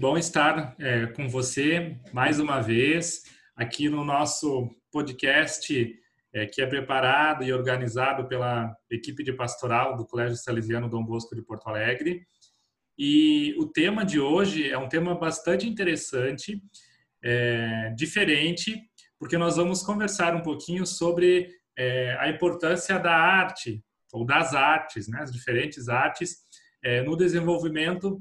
bom estar é, com você mais uma vez aqui no nosso podcast é, que é preparado e organizado pela equipe de pastoral do Colégio Salesiano Dom Bosco de Porto Alegre. E o tema de hoje é um tema bastante interessante, é, diferente, porque nós vamos conversar um pouquinho sobre é, a importância da arte ou das artes, né, as diferentes artes, é, no desenvolvimento,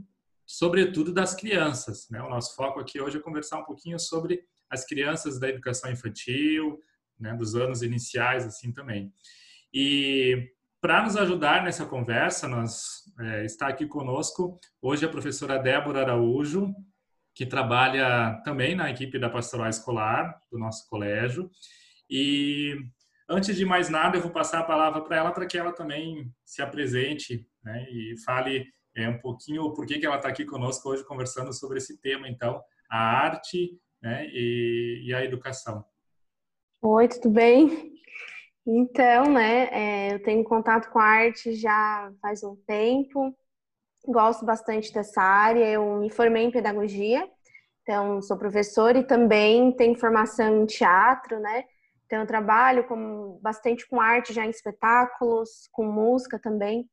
sobretudo das crianças. Né? O nosso foco aqui hoje é conversar um pouquinho sobre as crianças da educação infantil, né, dos anos iniciais, assim também. E para nos ajudar nessa conversa, nós é, está aqui conosco hoje a professora Débora Araújo, que trabalha também na equipe da pastoral escolar do nosso colégio. E antes de mais nada, eu vou passar a palavra para ela para que ela também se apresente né, e fale é, um pouquinho por que, que ela está aqui conosco hoje conversando sobre esse tema, então, a arte né, e, e a educação. Oi, tudo bem? Então, né, é, eu tenho contato com a arte já faz um tempo, gosto bastante dessa área, eu me formei em pedagogia, então sou professora e também tenho formação em teatro, né, então eu trabalho com, bastante com arte já em espetáculos, com música também,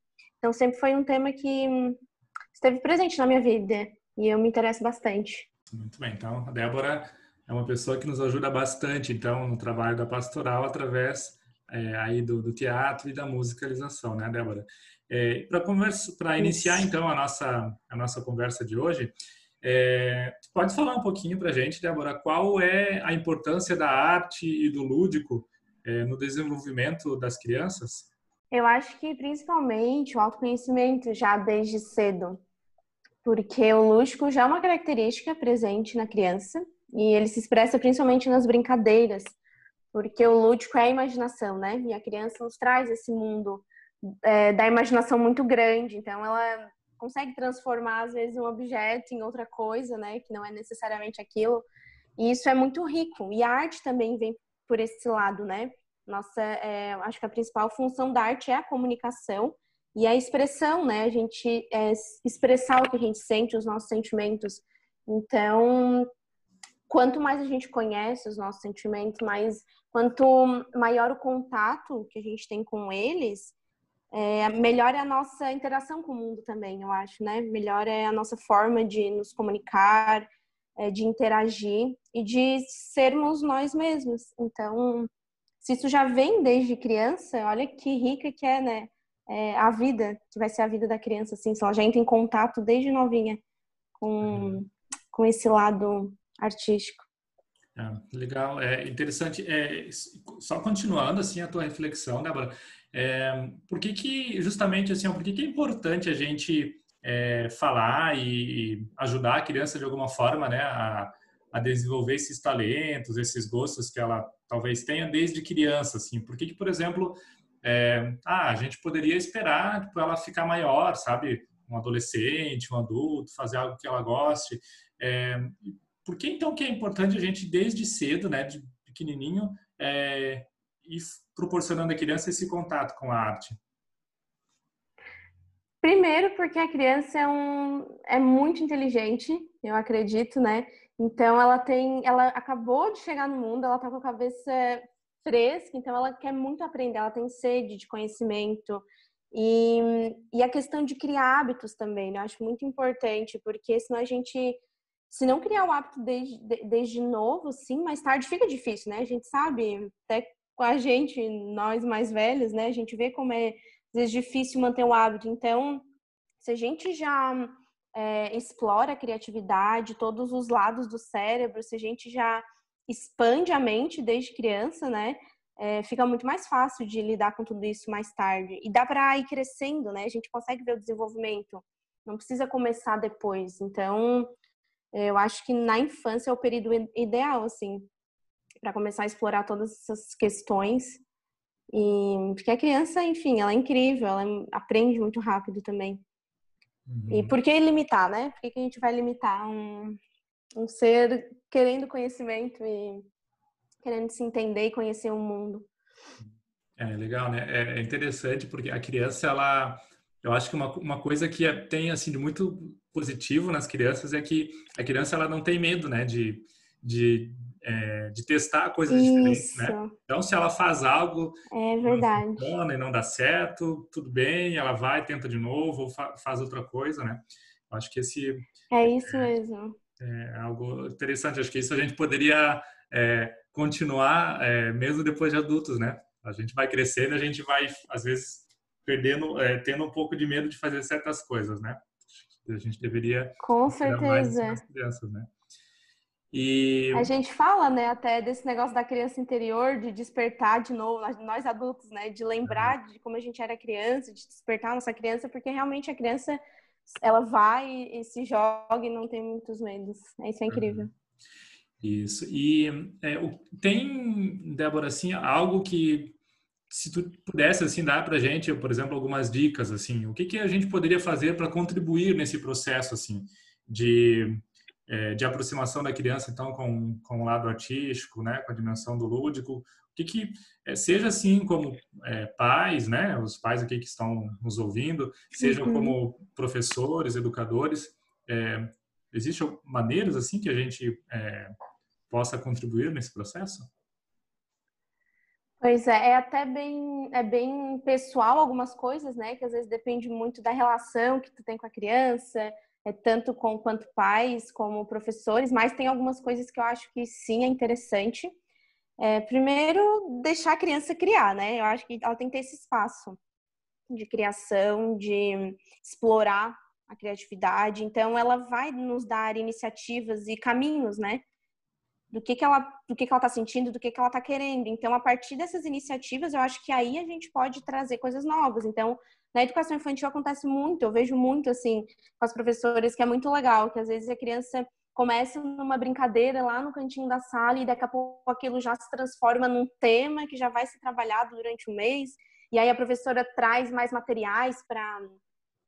então sempre foi um tema que esteve presente na minha vida e eu me interesso bastante. Muito bem, então a Débora é uma pessoa que nos ajuda bastante, então, no trabalho da pastoral através é, aí do, do, teatro e da musicalização, né, Débora? É, Para iniciar, então, a nossa, a nossa conversa de hoje, é, pode falar um pouquinho para a gente, Débora, qual é a importância da arte e do lúdico é, no desenvolvimento das crianças? Eu acho que principalmente o autoconhecimento já desde cedo, porque o lúdico já é uma característica presente na criança e ele se expressa principalmente nas brincadeiras, porque o lúdico é a imaginação, né? E a criança nos traz esse mundo é, da imaginação muito grande, então ela consegue transformar às vezes um objeto em outra coisa, né? Que não é necessariamente aquilo. E isso é muito rico. E a arte também vem por esse lado, né? Nossa, é, acho que a principal função da arte é a comunicação e a expressão, né? A gente é, expressar o que a gente sente, os nossos sentimentos. Então, quanto mais a gente conhece os nossos sentimentos, mais quanto maior o contato que a gente tem com eles, é, melhor é a nossa interação com o mundo também, eu acho, né? Melhor é a nossa forma de nos comunicar, é, de interagir e de sermos nós mesmos. Então, se isso já vem desde criança, olha que rica que é, né? É, a vida, que vai ser a vida da criança, assim, se ela já entra em contato desde novinha com, uhum. com esse lado artístico. É, legal, é interessante. É, só continuando assim a tua reflexão, Débora, é, por que que justamente assim, por que que é importante a gente é, falar e ajudar a criança de alguma forma, né, a, a desenvolver esses talentos, esses gostos que ela talvez tenha desde criança, assim? Por que por exemplo, é, ah, a gente poderia esperar tipo, ela ficar maior, sabe? Um adolescente, um adulto, fazer algo que ela goste. É, por que então que é importante a gente desde cedo, né, de pequenininho, é, ir proporcionando à criança esse contato com a arte? Primeiro, porque a criança é, um, é muito inteligente, eu acredito, né? Então ela tem, ela acabou de chegar no mundo, ela tá com a cabeça fresca, então ela quer muito aprender, ela tem sede de conhecimento. E, e a questão de criar hábitos também, né? eu acho muito importante, porque senão a gente se não criar o hábito desde, desde novo, sim, mais tarde fica difícil, né? A gente sabe, até com a gente, nós mais velhos, né? A gente vê como é, às vezes, difícil manter o hábito. Então, se a gente já é, explora a criatividade, todos os lados do cérebro, se a gente já expande a mente desde criança, né? É, fica muito mais fácil de lidar com tudo isso mais tarde. E dá para ir crescendo, né? A gente consegue ver o desenvolvimento. Não precisa começar depois. Então, eu acho que na infância é o período ideal, assim, para começar a explorar todas essas questões. E porque a criança, enfim, ela é incrível, ela aprende muito rápido também. Uhum. E por que limitar, né? Por que, que a gente vai limitar um, um ser querendo conhecimento e querendo se entender e conhecer o mundo? É legal, né? É, é interessante porque a criança, ela, eu acho que uma, uma coisa que é, tem assim de muito positivo nas crianças é que a criança ela não tem medo, né, de, de, é, de testar coisas Isso. diferentes, né? Então, se ela faz algo é verdade. Não funciona e não dá certo, tudo bem, ela vai, tenta de novo ou fa faz outra coisa, né? Acho que esse é isso mesmo. É algo interessante. Acho que isso a gente poderia é, continuar é, mesmo depois de adultos, né? A gente vai crescendo, a gente vai às vezes perdendo, é, tendo um pouco de medo de fazer certas coisas, né? A gente deveria com certeza crianças, né? E a gente fala, né, até desse negócio da criança interior de despertar de novo nós adultos, né, de lembrar de como a gente era criança, de despertar a nossa criança, porque realmente a criança ela vai e se joga e não tem muitos medos. Isso é incrível. Isso. E é, tem, Débora, assim, algo que se tu pudesse assim dar para gente, por exemplo, algumas dicas assim, o que que a gente poderia fazer para contribuir nesse processo assim de é, de aproximação da criança então com, com o lado artístico, né, com a dimensão do lúdico, o que que é, seja assim como é, pais, né, os pais aqui que estão nos ouvindo, sejam uhum. como professores, educadores, é, existem maneiras assim que a gente é, possa contribuir nesse processo? Pois é, é até bem, é bem pessoal algumas coisas, né? Que às vezes depende muito da relação que tu tem com a criança, é tanto com quanto pais, como professores, mas tem algumas coisas que eu acho que sim é interessante. É, primeiro, deixar a criança criar, né? Eu acho que ela tem que ter esse espaço de criação, de explorar a criatividade. Então, ela vai nos dar iniciativas e caminhos, né? Do que, que ela do que, que ela está sentindo, do que, que ela está querendo. Então, a partir dessas iniciativas, eu acho que aí a gente pode trazer coisas novas. Então, na educação infantil acontece muito, eu vejo muito assim com as professoras que é muito legal, que às vezes a criança começa numa brincadeira lá no cantinho da sala e daqui a pouco aquilo já se transforma num tema que já vai ser trabalhado durante o mês. E aí a professora traz mais materiais para,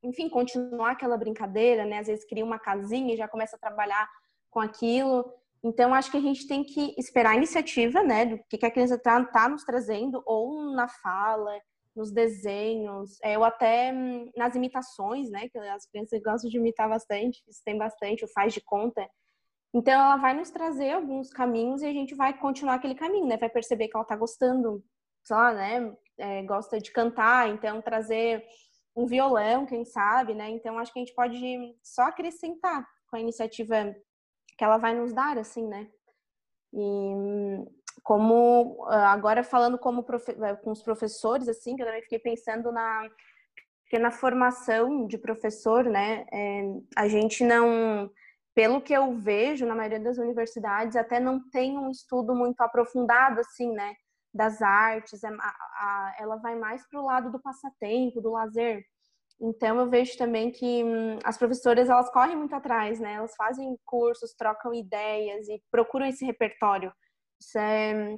enfim, continuar aquela brincadeira, né? Às vezes cria uma casinha e já começa a trabalhar com aquilo. Então, acho que a gente tem que esperar a iniciativa, né, do que a criança está tá nos trazendo, ou na fala, nos desenhos, é, ou até hum, nas imitações, né, que as crianças gostam de imitar bastante, isso tem bastante, o faz de conta. Então, ela vai nos trazer alguns caminhos e a gente vai continuar aquele caminho, né, vai perceber que ela está gostando, sei lá, né, é, gosta de cantar, então trazer um violão, quem sabe, né, então acho que a gente pode só acrescentar com a iniciativa que ela vai nos dar, assim, né? E como agora falando como eh, com os professores, assim, que eu também fiquei pensando na porque na formação de professor, né, é, a gente não, pelo que eu vejo na maioria das universidades, até não tem um estudo muito aprofundado, assim, né, das artes. É, a, a, ela vai mais para o lado do passatempo, do lazer. Então eu vejo também que hum, as professoras elas correm muito atrás, né? Elas fazem cursos, trocam ideias e procuram esse repertório. Isso é,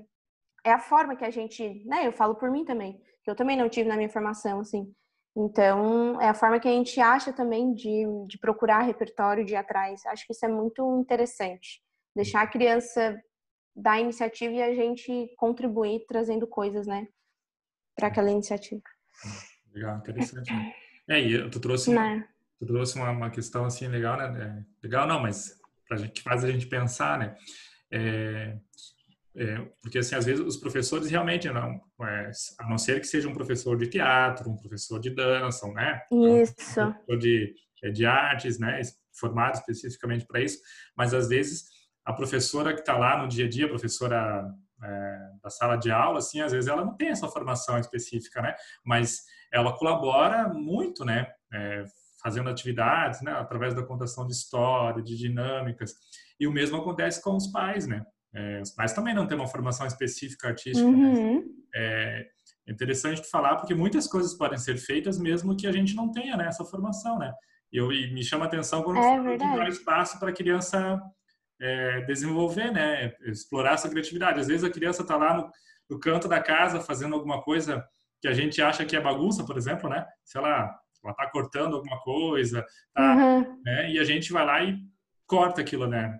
é a forma que a gente, né? Eu falo por mim também, que eu também não tive na minha formação, assim. Então é a forma que a gente acha também de, de procurar repertório, de ir atrás. Acho que isso é muito interessante. Deixar a criança dar iniciativa e a gente contribuir trazendo coisas, né? Para aquela iniciativa. Legal, interessante. Né? É, e tu trouxe, uma, tu trouxe uma, uma, questão assim legal, né? É, legal não, mas pra gente, que faz a gente pensar, né? É, é, porque assim, às vezes os professores realmente não, é, a não ser que seja um professor de teatro, um professor de dança, né? Isso. Um professor de, é, de artes, né? Formado especificamente para isso, mas às vezes a professora que está lá no dia a dia, a professora é, da sala de aula, assim, às vezes ela não tem essa formação específica, né? Mas ela colabora muito, né? É, fazendo atividades, né? Através da contação de história, de dinâmicas. E o mesmo acontece com os pais, né? É, os pais também não têm uma formação específica artística. Né? Uhum. Né? É interessante falar porque muitas coisas podem ser feitas mesmo que a gente não tenha né, essa formação, né? Eu, e me chama a atenção quando é dá espaço para a criança é, desenvolver, né? Explorar essa criatividade. Às vezes a criança está lá no, no canto da casa fazendo alguma coisa que a gente acha que é bagunça, por exemplo, né? Se ela ela tá cortando alguma coisa, tá, uhum. né? E a gente vai lá e corta aquilo, né?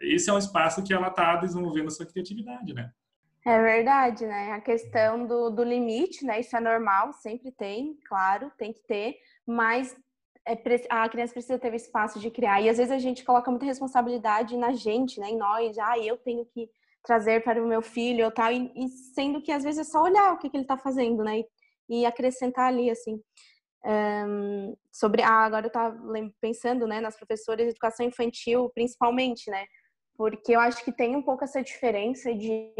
Esse é um espaço que ela tá desenvolvendo a sua criatividade, né? É verdade, né? A questão do, do limite, né? Isso é normal, sempre tem, claro, tem que ter, mas é, a criança precisa ter o espaço de criar. E às vezes a gente coloca muita responsabilidade na gente, né? Em nós. Ah, eu tenho que trazer para o meu filho ou tal. E, e, sendo que às vezes é só olhar o que, que ele está fazendo, né? E, e, acrescentar ali, assim. Um, sobre ah, agora eu estava pensando né nas professoras de educação infantil principalmente né porque eu acho que tem um pouco essa diferença de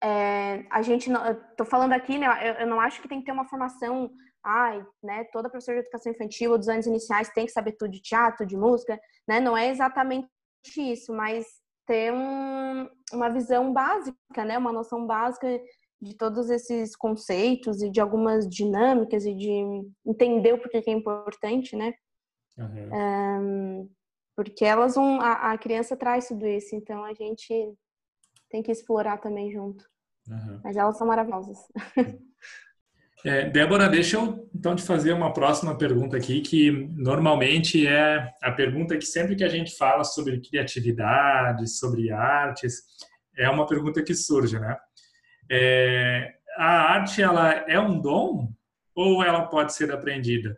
é, a gente não, tô falando aqui né eu, eu, não acho que tem que ter uma formação ai né toda professora de educação infantil ou dos anos iniciais tem que saber tudo de teatro de música né não é exatamente isso mas ter um, uma visão básica né uma noção básica de todos esses conceitos e de algumas dinâmicas e de entender o porquê que é importante, né? Uhum. Um, porque elas vão, a, a, criança traz tudo isso, então a gente tem que explorar também junto. Uhum. Mas elas são maravilhosas. É, Débora, deixa eu então te fazer uma próxima pergunta aqui, que normalmente é a pergunta que sempre que a gente fala sobre criatividade, sobre artes, é uma pergunta que surge, né? É, a arte ela é um dom ou ela pode ser aprendida?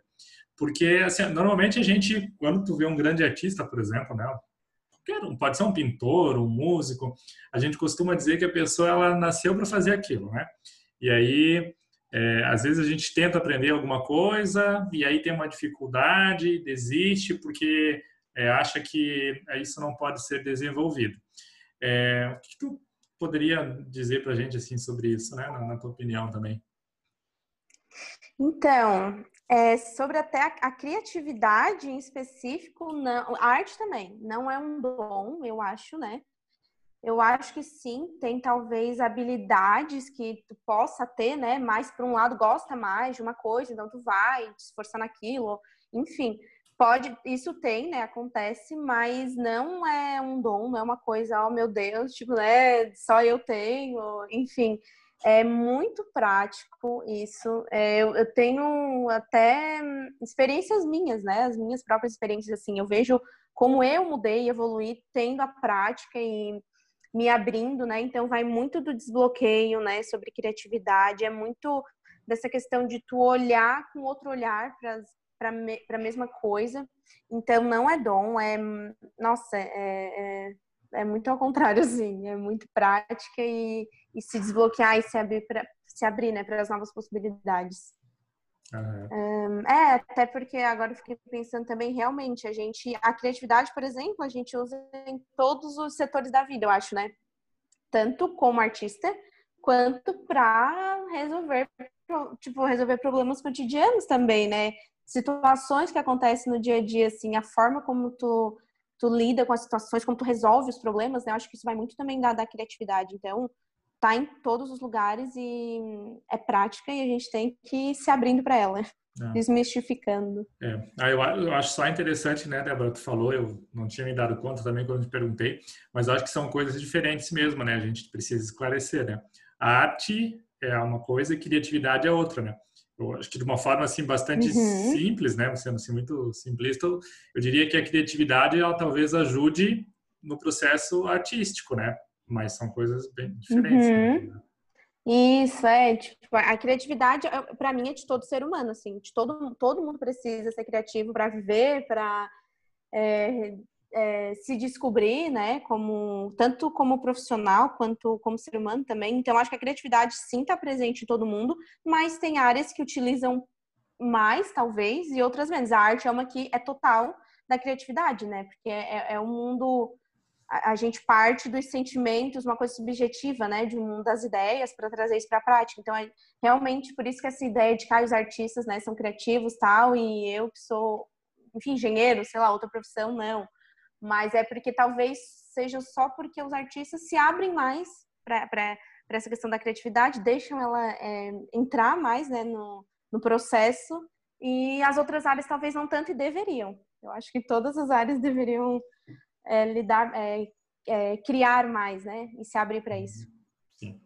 Porque assim, normalmente a gente, quando tu vê um grande artista, por exemplo, né, pode ser um pintor, um músico, a gente costuma dizer que a pessoa ela nasceu para fazer aquilo, né? E aí, é, às vezes a gente tenta aprender alguma coisa e aí tem uma dificuldade, desiste porque é, acha que isso não pode ser desenvolvido. É, o que tu poderia dizer para a gente assim sobre isso, né? Na, na tua opinião também. Então, é, sobre até a, a, criatividade em específico, não, a arte também não é um dom, eu acho, né? Eu acho que sim, tem talvez habilidades que tu possa ter, né? Mas por um lado gosta mais de uma coisa, então tu vai te esforçar naquilo, enfim. Pode, isso tem, né? Acontece, mas não é um dom, não é uma coisa, oh meu Deus, tipo, né? Só eu tenho, enfim. É muito prático isso. É, eu, eu, tenho até experiências minhas, né? As minhas próprias experiências, assim. Eu vejo como eu mudei e evoluí tendo a prática e me abrindo, né? Então vai muito do desbloqueio, né? Sobre criatividade. É muito dessa questão de tu olhar com outro olhar para a mesma coisa. Então, não é dom, é. Nossa, é, é, é muito ao contrário, assim. É muito prática e, e se desbloquear e se abrir para se abrir, né, para as novas possibilidades. Uhum. é, até porque agora eu fiquei pensando também, realmente, a gente, a criatividade, por exemplo, a gente usa em todos os setores da vida, eu acho, né? Tanto como artista, quanto para resolver, tipo, resolver problemas cotidianos também, né? situações que acontecem no dia a dia, assim, a forma como tu, tu lida com as situações, como tu resolve os problemas, né? Eu acho que isso vai muito também da, da criatividade. Então, tá em todos os lugares e é prática e a gente tem que ir se abrindo para ela. É. Desmistificando. É. Ah, eu, eu, acho só interessante, né, Débora, tu falou, eu não tinha me dado conta também quando te perguntei, mas acho que são coisas diferentes mesmo, né? A gente precisa esclarecer, né? A arte é uma coisa e criatividade é outra, né? eu acho que de uma forma assim bastante uhum. simples, né, sendo assim muito simplista, eu diria que a criatividade ela talvez ajude no processo artístico, né? Mas são coisas bem diferentes. Uhum. Né? Isso é, tipo, a criatividade para mim é de todo ser humano, assim, de todo todo mundo precisa ser criativo para viver, para é, é, se descobrir, né, como tanto como profissional quanto como ser humano também. Então, acho que a criatividade sim está presente em todo mundo, mas tem áreas que utilizam mais, talvez, e outras menos. A arte é uma que é total da criatividade, né? Porque é, é um mundo a, gente parte dos sentimentos, uma coisa subjetiva, né, de um das ideias para trazer isso para a prática. Então, é realmente por isso que essa ideia de que ah, os artistas, né, são criativos, tal, e eu que sou, enfim, engenheiro, sei lá, outra profissão, não mas é porque talvez seja só porque os artistas se abrem mais para essa questão da criatividade, deixam ela é, entrar mais né, no, no processo e as outras áreas talvez não tanto e deveriam. Eu acho que todas as áreas deveriam é, lidar, é, é, criar mais, né, e se abrir para isso. Sim,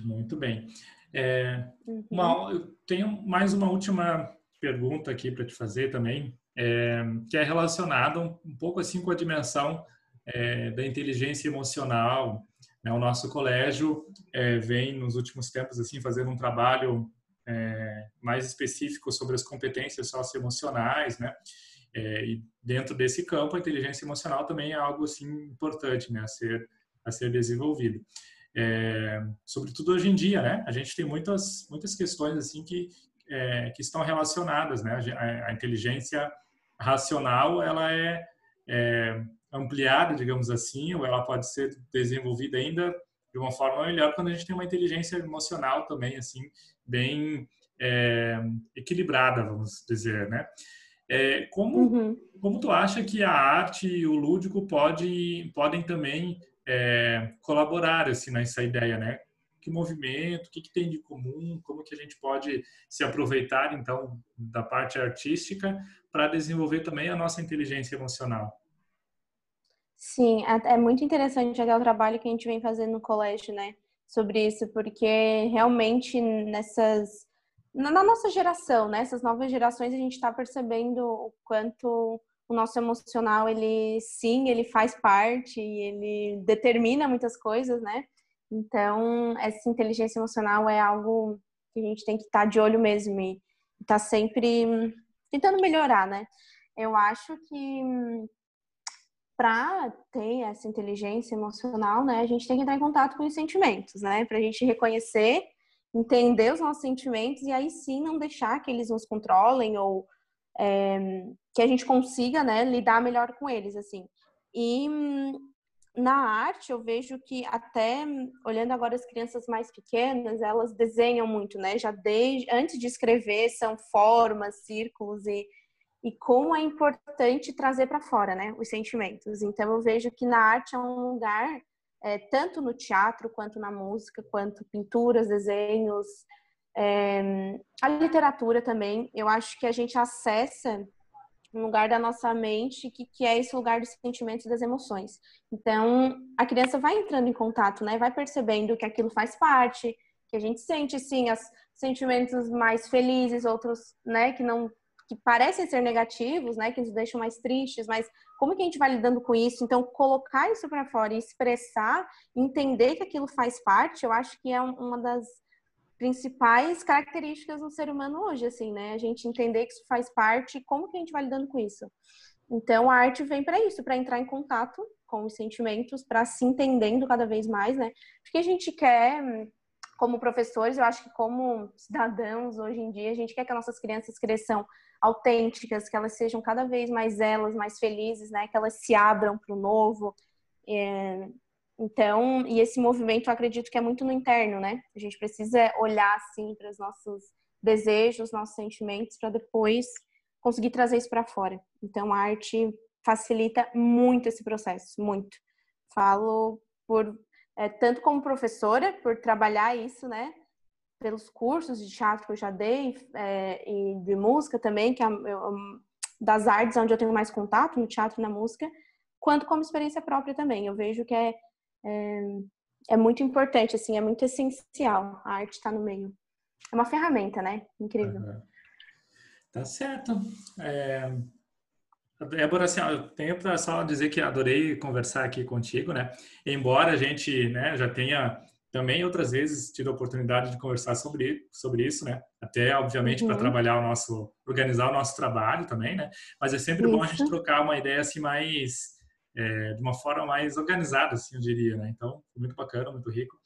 muito bem. É, uhum. uma, eu tenho mais uma última pergunta aqui para te fazer também é, que é relacionado um, um, pouco assim com a dimensão da inteligência emocional. Né? O nosso colégio vem nos últimos tempos assim fazendo um trabalho mais específico sobre as competências socioemocionais, né? É, e dentro desse campo, a inteligência emocional também é algo assim importante, né, a ser a ser desenvolvido. É, sobretudo hoje em dia, né? A gente tem muitas muitas questões assim que é, que estão relacionadas, né? A, a, inteligência racional, ela é, é ampliada, digamos assim, ou ela pode ser desenvolvida ainda de uma forma melhor quando a gente tem uma inteligência emocional também, assim, bem é, equilibrada, vamos dizer, né? É, como, uhum. como tu acha que a arte e o lúdico pode, podem também é, colaborar assim, nessa ideia, né? Que movimento, o que, que tem de comum, como que a gente pode se aproveitar, então, da parte artística para desenvolver também a nossa inteligência emocional? Sim, é, muito interessante até o trabalho que a gente vem fazendo no colégio, né? Sobre isso, porque realmente nessas. Na nossa geração, né? Essas novas gerações, a gente está percebendo o quanto o nosso emocional, ele sim, ele faz parte e ele determina muitas coisas, né? Então, essa inteligência emocional é algo que a gente tem que estar tá de olho mesmo e estar tá sempre tentando melhorar, né? Eu acho que para ter essa inteligência emocional, né, a gente tem que entrar em contato com os sentimentos, né, para a gente reconhecer, entender os nossos sentimentos e aí sim não deixar que eles nos controlem ou é, que a gente consiga, né, lidar melhor com eles, assim. E na arte eu vejo que até olhando agora as crianças mais pequenas, elas desenham muito, né? Já desde antes de escrever são formas, círculos e e como é importante trazer para fora, né, os sentimentos. Então eu vejo que na arte é um lugar, é, tanto no teatro quanto na música, quanto pinturas, desenhos, é, a literatura também. Eu acho que a gente acessa um lugar da nossa mente que, que é esse lugar dos sentimentos e das emoções. Então a criança vai entrando em contato, né, vai percebendo que aquilo faz parte, que a gente sente sim os sentimentos mais felizes, outros, né, que não que parecem ser negativos, né, que nos deixam mais tristes, mas como que a gente vai lidando com isso? Então, colocar isso para fora e expressar, entender que aquilo faz parte, eu acho que é uma das principais características do ser humano hoje, assim, né? A gente entender que isso faz parte como que a gente vai lidando com isso. Então, a arte vem para isso, para entrar em contato com os sentimentos, para se entendendo cada vez mais, né? Porque a gente quer como professores, eu acho que como cidadãos hoje em dia, a gente quer que as nossas crianças cresçam autênticas, que elas sejam cada vez mais elas, mais felizes, né? Que elas se abram para o novo. É... Então, e esse movimento eu acredito que é muito no interno, né? A gente precisa olhar assim para os nossos desejos, nossos sentimentos, para depois conseguir trazer isso para fora. Então, a arte facilita muito esse processo, muito. Falo por é, tanto como professora, por trabalhar isso, né? Pelos cursos de teatro que eu já dei é, e de música também, que é eu, das artes onde eu tenho mais contato, no teatro e na música, quanto como experiência própria também. Eu vejo que é, é, é muito importante, assim, é muito essencial a arte estar tá no meio. É uma ferramenta, né? Incrível. Uhum. Tá certo. É, Débora, assim, eu tenho para só dizer que adorei conversar aqui contigo, né? Embora a gente né, já tenha também outras vezes tido a oportunidade de conversar sobre, sobre isso, né? Até, obviamente, uhum. para trabalhar o nosso, organizar o nosso trabalho também, né? Mas é sempre isso. bom a gente trocar uma ideia assim mais, é, de uma forma mais organizada, assim, eu diria, né? Então, muito bacana, muito rico.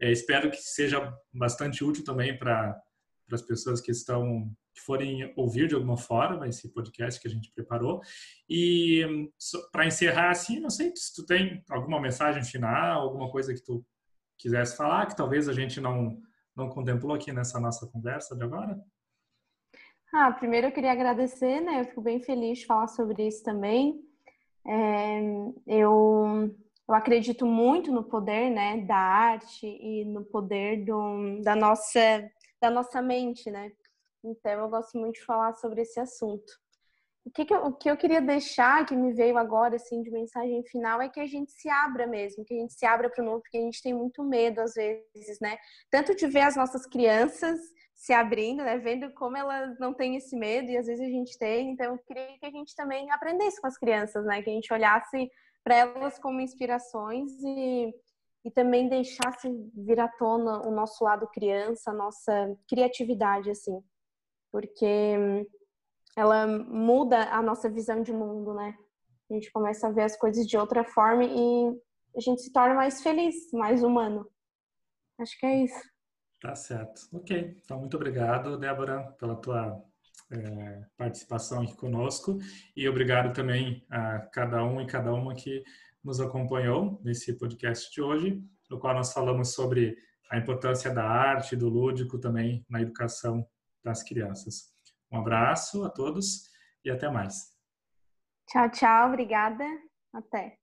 É, espero que seja bastante útil também para as pessoas que estão que forem ouvir de alguma forma esse podcast que a gente preparou. E para encerrar assim, não sei se tu tem alguma mensagem final, alguma coisa que tu quisesse falar, que talvez a gente não, não contemplou aqui nessa nossa conversa de agora. Ah, primeiro eu queria agradecer, né? Eu fico bem feliz de falar sobre isso também. É, eu, eu acredito muito no poder, né, da arte e no poder do, da nossa da nossa mente, né? Então, eu gosto muito de falar sobre esse assunto. O que, que, eu, o que eu queria deixar, que me veio agora, assim, de mensagem final, é que a gente se abra mesmo, que a gente se abra para o novo, porque a gente tem muito medo, às vezes, né? Tanto de ver as nossas crianças se abrindo, né? Vendo como elas não têm esse medo, e às vezes a gente tem. Então, eu queria que a gente também aprendesse com as crianças, né? Que a gente olhasse para elas como inspirações e e também deixasse vir à tona o nosso lado criança, a nossa criatividade, assim, porque ela muda a nossa visão de mundo, né? A gente começa a ver as coisas de outra forma e a gente se torna mais feliz, mais humano. Acho que é isso. Tá certo. Ok. Então, muito obrigado, Débora, pela tua é, participação aqui conosco e obrigado também a cada um e cada uma que nos acompanhou nesse podcast de hoje, no qual nós falamos sobre a importância da arte, do lúdico também na educação das crianças. Um abraço a todos e até mais. Tchau, tchau. Obrigada. Até.